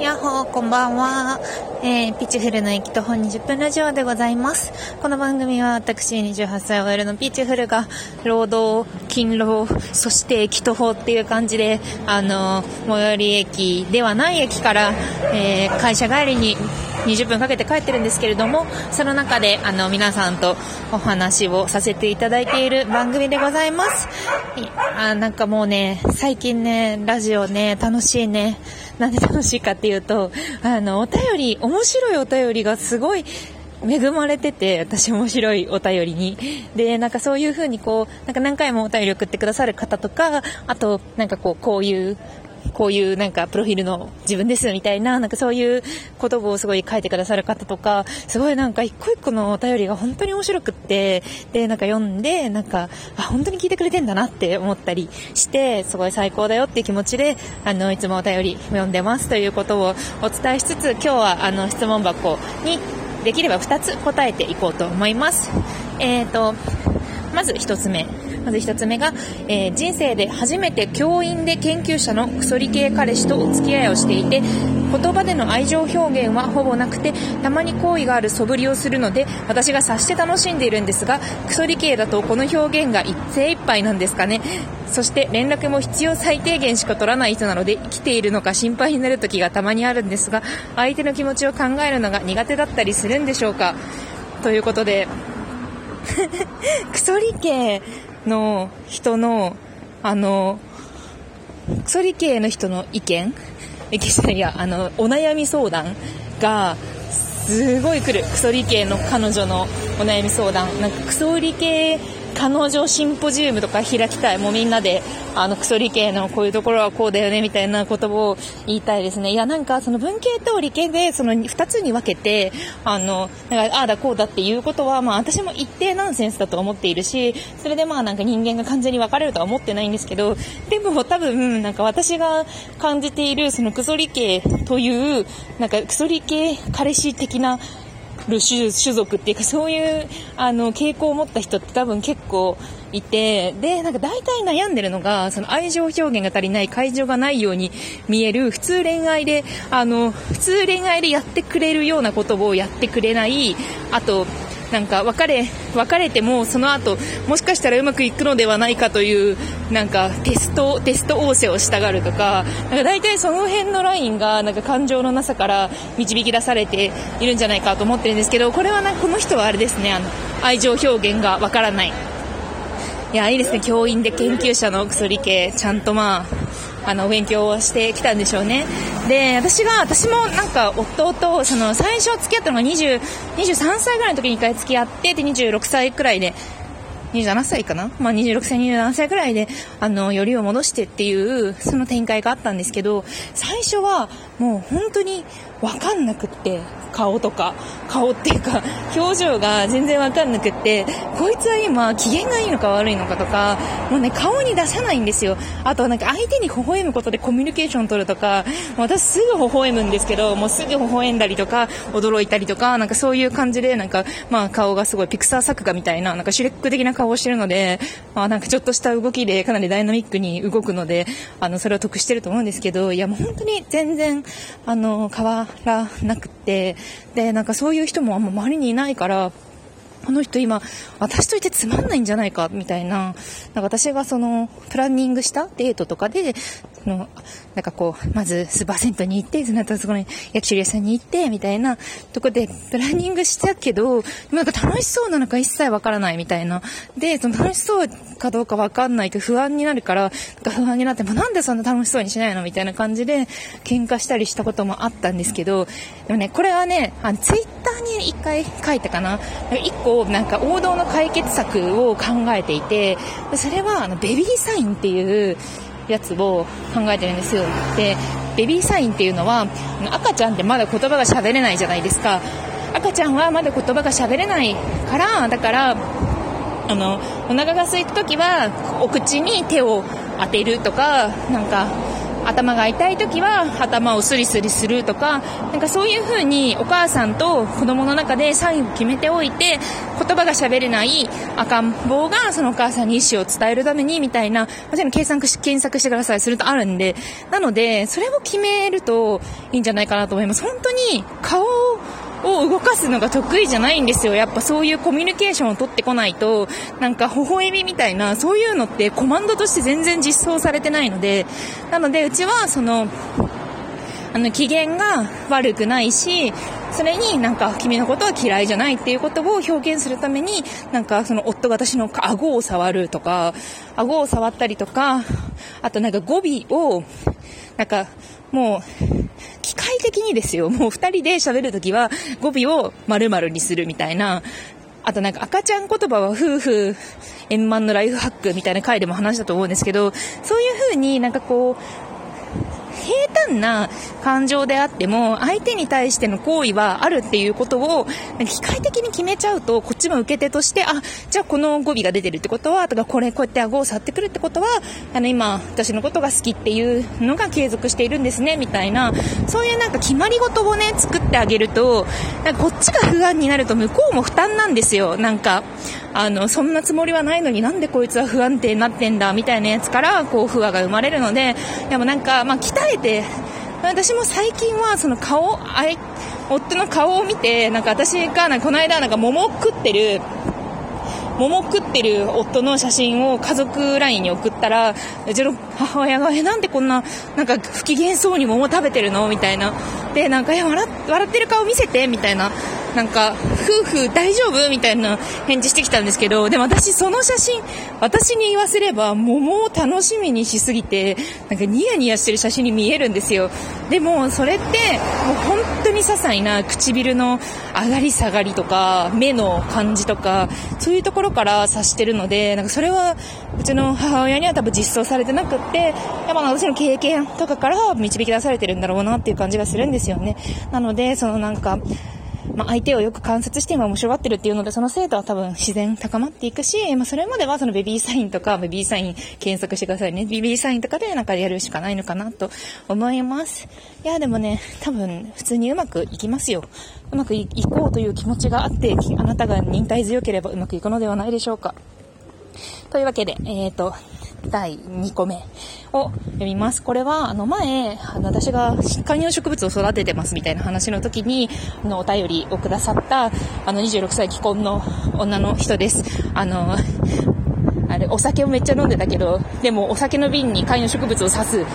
やっほー、こんばんは。えー、ピッチフルの駅徒歩20分ラジオでございます。この番組は私28歳 OL のピッチフルが、労働、勤労、そして駅徒歩っていう感じで、あの、最寄り駅ではない駅から、えー、会社帰りに20分かけて帰ってるんですけれども、その中で、あの、皆さんとお話をさせていただいている番組でございます。あ、なんかもうね、最近ね、ラジオね、楽しいね。なんで楽しいかっていうと、あの、お便り、面白いお便りがすごい、恵まれてて、私面白いお便りに。で、なんかそういうふうにこう、なんか何回もお便り送ってくださる方とか、あと、なんかこう、こういうこういうなんかプロフィールの自分ですみたいな、なんかそういう言葉をすごい書いてくださる方とか、すごいなんか一個一個のお便りが本当に面白くって、で、なんか読んで、なんか、あ、本当に聞いてくれてんだなって思ったりして、すごい最高だよっていう気持ちで、あの、いつもお便り読んでますということをお伝えしつつ、今日はあの質問箱にできれば2つ答えていこうと思います。えっ、ー、と、まず1つ目。まず1つ目が、えー、人生で初めて教員で研究者のクソリ系彼氏とお付き合いをしていて言葉での愛情表現はほぼなくてたまに好意がある素振りをするので私が察して楽しんでいるんですがクソリ系だとこの表現が精一杯なんですかね。そして連絡も必要最低限しか取らない人なので生きているのか心配になる時がたまにあるんですが相手の気持ちを考えるのが苦手だったりするんでしょうか。ということでクソリ系の人の、あの、クソリ系の人の意見？いや、あの、お悩み相談が、すごい来る。クソリ系の彼女のお悩み相談。なんかクソリ系彼女シンポジウムとか開きたい。もうみんなで、あの、クソ理系のこういうところはこうだよね、みたいなことを言いたいですね。いや、なんか、その文系と理系で、その二つに分けて、あの、なんか、ああだこうだっていうことは、まあ、私も一定ナンセンスだと思っているし、それでまあ、なんか人間が完全に分かれるとは思ってないんですけど、でも多分、なんか私が感じている、そのクソ理系という、なんかクソ理系彼氏的なる種種族っていうかそういうあの傾向を持った人って多分結構いてでなんか大体悩んでるのがその愛情表現が足りない会場がないように見える普通恋愛であの普通恋愛でやってくれるようなことをやってくれないあとなんか別れ、別れてもその後、もしかしたらうまくいくのではないかという、なんかテスト、テスト仰せをしたがるとか、なんか大体その辺のラインが、なんか感情のなさから導き出されているんじゃないかと思ってるんですけど、これはな、この人はあれですね、あの、愛情表現がわからない。いや、いいですね、教員で研究者の薬系、ちゃんとまあ、あの、勉強をしてきたんでしょうね。で、私が、私もなんか夫と、その、最初付き合ったのが20、23歳ぐらいの時に一回付き合って、で、26歳くらいで、27歳かな？まあ、26歳、27歳くらいで、あの、よりを戻してっていう、その展開があったんですけど、最初は、もう本当にわかんなくって、顔とか、顔っていうか、表情が全然わかんなくって、こいつは今、機嫌がいいのか悪いのかとか、もうね、顔に出さないんですよ。あと、なんか相手に微笑むことでコミュニケーション取るとか、私すぐ微笑むんですけど、もうすぐ微笑んだりとか、驚いたりとか、なんかそういう感じで、なんか、まあ顔がすごいピクサー作画みたいな、なんかシュレック的な顔をしてるので、まあなんかちょっとした動きでかなりダイナミックに動くので、あの、それを得してると思うんですけど、いやもう本当に全然、あの、変わらなくて、で、なんかそういう人もあんま周りにいないから、この人今、私といてつまんないんじゃないか、みたいな、なんか私がその、プランニングしたデートとかで、の、なんかこう、まずスーパー銭湯に行って、その後そこに焼き鳥屋さんに行って、みたいなとこでプランニングしたけど、なんか楽しそうなのか一切わからないみたいな。で、その楽しそうかどうかわかんないと不安になるから、なんか不安になって、もなんでそんな楽しそうにしないのみたいな感じで喧嘩したりしたこともあったんですけど、でもね、これはね、あの、ツイッターに一回書いたかな。一個、なんか王道の解決策を考えていて、それは、あの、ベビーサインっていう、やつを考えてるんですよ。で、ベビーサインっていうのは、赤ちゃんってまだ言葉が喋れないじゃないですか。赤ちゃんはまだ言葉が喋れないから、だから、あの、お腹が空いた時は、お口に手を当てるとか、なんか、頭が痛い時は頭をスリスリするとか、なんかそういう風にお母さんと子供の中でサインを決めておいて、言葉が喋れない赤ん坊がそのお母さんに意思を伝えるためにみたいな、もちろん検索し検索してくださいするとあるんで、なので、それを決めるといいんじゃないかなと思います。本当に顔をを動かすのが得意じゃないんですよ。やっぱそういうコミュニケーションを取ってこないと、なんか微笑みみたいな、そういうのってコマンドとして全然実装されてないので、なのでうちはその、あの、機嫌が悪くないし、それになんか君のことは嫌いじゃないっていうことを表現するために、なんかその夫が私の顎を触るとか、顎を触ったりとか、あとなんか語尾を、なんかもう、機械的にですよ、もう二人で喋るときは語尾を〇〇にするみたいな、あとなんか赤ちゃん言葉は夫婦円満のライフハックみたいな回でも話したと思うんですけど、そういう風になんかこう、平坦な感情であっても、相手に対しての行為はあるっていうことを、機械的に決めちゃうと、こっちも受け手として、あ、じゃあこの語尾が出てるってことは、とか、これ、こうやって顎を触ってくるってことは、あの、今、私のことが好きっていうのが継続しているんですね、みたいな、そういうなんか決まり事をね、作ってあげると、なんかこっちが不安になると向こうも負担なんですよ。なんか、あの、そんなつもりはないのになんでこいつは不安定になってんだみたいなやつから、こう、不安が生まれるので、でもなんか、まあ、えて、私も最近はその顔、あい、夫の顔を見て、なんか私が、なんかこの間なんか桃を食ってる、桃食ってる夫の写真を家族 LINE に送ったら、うちの母親が、え、なんでこんな、なんか不機嫌そうに桃食べてるの？みたいな。で、なんか、え、笑笑ってる顔見せて？みたいな。なんか、夫婦大丈夫みたいな返事してきたんですけど、でも私その写真、私に言わせれば桃を楽しみにしすぎて、なんかニヤニヤしてる写真に見えるんですよ。でもそれって、もう本当に些細な唇の上がり下がりとか、目の感じとか、そういうところから察してるので、なんかそれはうちの母親には多分実装されてなくって、やっぱ私の経験とかから導き出されてるんだろうなっていう感じがするんですよね。なので、そのなんか、まあ、相手をよく観察して今面白がってるっていうので、その精度は多分自然高まっていくし、まあ、それまではそのベビーサインとか、ベビーサイン検索してくださいね。ベビーサインとかでなんかやるしかないのかなと思います。いや、でもね、多分普通にうまくいきますよ。うまくいこうという気持ちがあって、あなたが忍耐強ければうまくいくのではないでしょうか。というわけで、えっ、ー、と、第2個目を読みます。これは、あの前、あの私が観葉植物を育ててますみたいな話の時に、あの、お便りをくださった、あの、26歳既婚の女の人です。あの、あれ、お酒をめっちゃ飲んでたけど、でもお酒の瓶に観葉植物を刺す、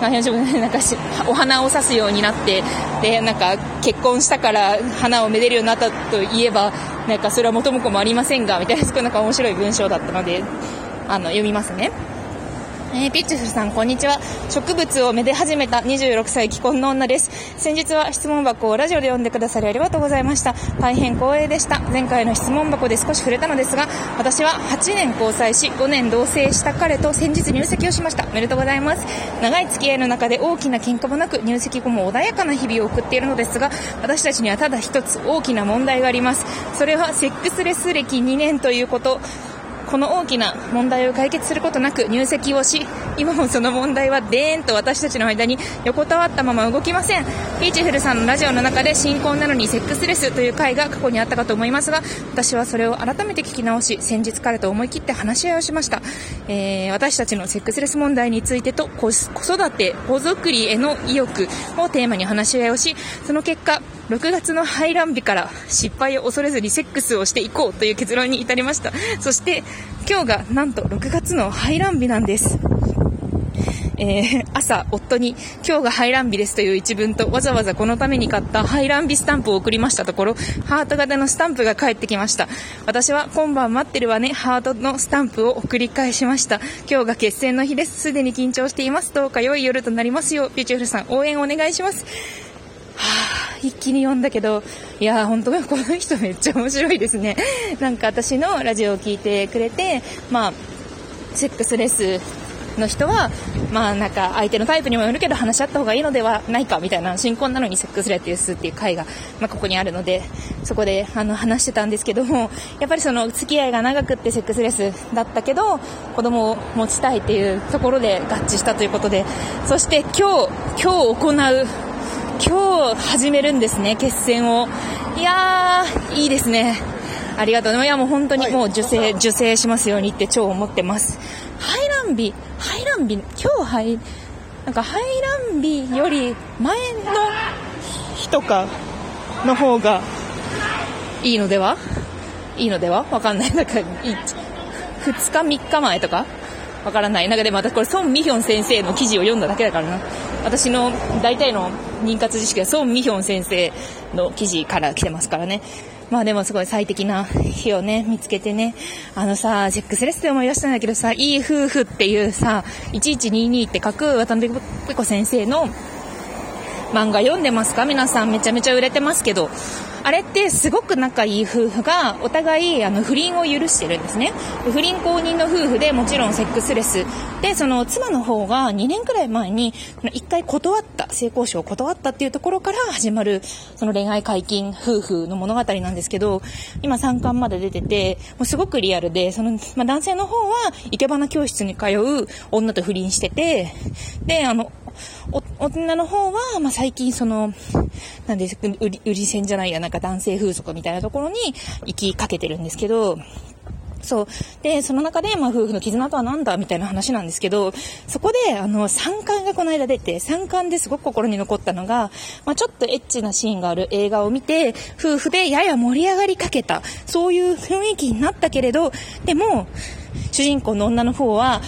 観葉植物、なんかし、お花を刺すようになって、で、なんか結婚したから花をめでるようになったといえば、なんかそれは元も子もありませんが、みたいな、すごいなんか面白い文章だったので、あの、読みますね。えー、ピッチフルさん、こんにちは。植物をめで始めた26歳既婚の女です。先日は質問箱をラジオで読んでくださりありがとうございました。大変光栄でした。前回の質問箱で少し触れたのですが、私は8年交際し、5年同棲した彼と先日入籍をしました。おめでとうございます。長い付き合いの中で大きな喧嘩もなく入籍後も穏やかな日々を送っているのですが、私たちにはただ一つ大きな問題があります。それはセックスレス歴2年ということ。この大きな問題を解決することなく入籍をし、今もその問題はでーんと私たちの間に横たわったまま動きません。ピーチフルさんのラジオの中で新婚なのにセックスレスという回が過去にあったかと思いますが、私はそれを改めて聞き直し、先日彼と思い切って話し合いをしました。えー、私たちのセックスレス問題についてと子育て、子作りへの意欲をテーマに話し合いをし、その結果、6月の排卵日から失敗を恐れずにセックスをしていこうという結論に至りました。そして今日がなんと6月の排卵日なんです。えー、朝、夫に、今日が排卵日ですという一文と、わざわざこのために買った排卵日スタンプを送りましたところ、ハート型のスタンプが返ってきました。私は、今晩待ってるわね、ハートのスタンプを送り返しました。今日が決戦の日です。すでに緊張しています。どうか良い夜となりますよう、ピュチュフルさん、応援お願いします。はぁ、一気に読んだけど、いやー、本当この人めっちゃ面白いですね。なんか私のラジオを聞いてくれて、まあ、セックスレスの人は、まあなんか相手のタイプにもよるけど話し合った方がいいのではないかみたいな、新婚なのにセックスレデュースっていう回が、まあここにあるので、そこであの話してたんですけども、やっぱりその付き合いが長くってセックスレスだったけど、子供を持ちたいっていうところで合致したということで、そして今日、今日行う、今日始めるんですね、決戦を。いやー、いいですね。ありがとう。いやもう本当にもう受精、受精しますようにって超思ってます。排卵日、排卵日、今日排、なんか排卵日より前の日とかの方がいいのでは？いいのでは？わかんない。なんか、2日3日前とか？わからない。なんかでも私これ孫美ヒョン先生の記事を読んだだけだからな。私の大体の妊活知識は孫美ヒョン先生の記事から来てますからね。まあでもすごい最適な日をね、見つけてね。あのさ、ジェックスレスで思い出したんだけどさ、いい夫婦っていうさ、1122って書く渡辺ペコ先生の漫画読んでますか？皆さんめちゃめちゃ売れてますけど。あれってすごく仲いい夫婦がお互いあの不倫を許してるんですね。不倫公認の夫婦でもちろんセックスレス。で、その妻の方が2年くらい前に1回断った、性交渉を断ったっていうところから始まるその恋愛解禁夫婦の物語なんですけど、今3巻まで出てて、もうすごくリアルで、その、まあ、男性の方は生け花教室に通う女と不倫してて、で、あの、女の方は、まあ、最近その、なんです売り、売り線じゃないや、なんか男性風俗みたいなところに行きかけてるんですけど、そう。で、その中で、まあ、夫婦の絆とは何だみたいな話なんですけど、そこで、あの、3巻がこの間出て、3巻ですごく心に残ったのが、まあ、ちょっとエッチなシーンがある映画を見て、夫婦でやや盛り上がりかけた、そういう雰囲気になったけれど、でも、主人公の女の方は、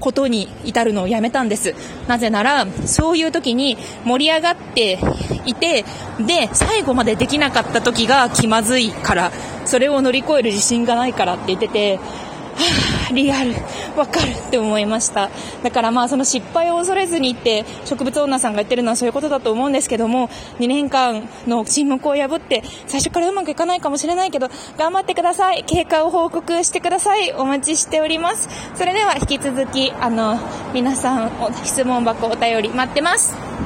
ことに至るのをやめたんです。なぜなら、そういう時に盛り上がっていて、で、最後までできなかった時が気まずいから、それを乗り越える自信がないからって言ってて、はあ、リアル、わかるって思いました。だからまあその失敗を恐れずにって植物女さんが言ってるのはそういうことだと思うんですけども、2年間の沈黙を破って最初からうまくいかないかもしれないけど、頑張ってください。経過を報告してください。お待ちしております。それでは引き続き、あの、皆さん、質問箱お便り待ってます。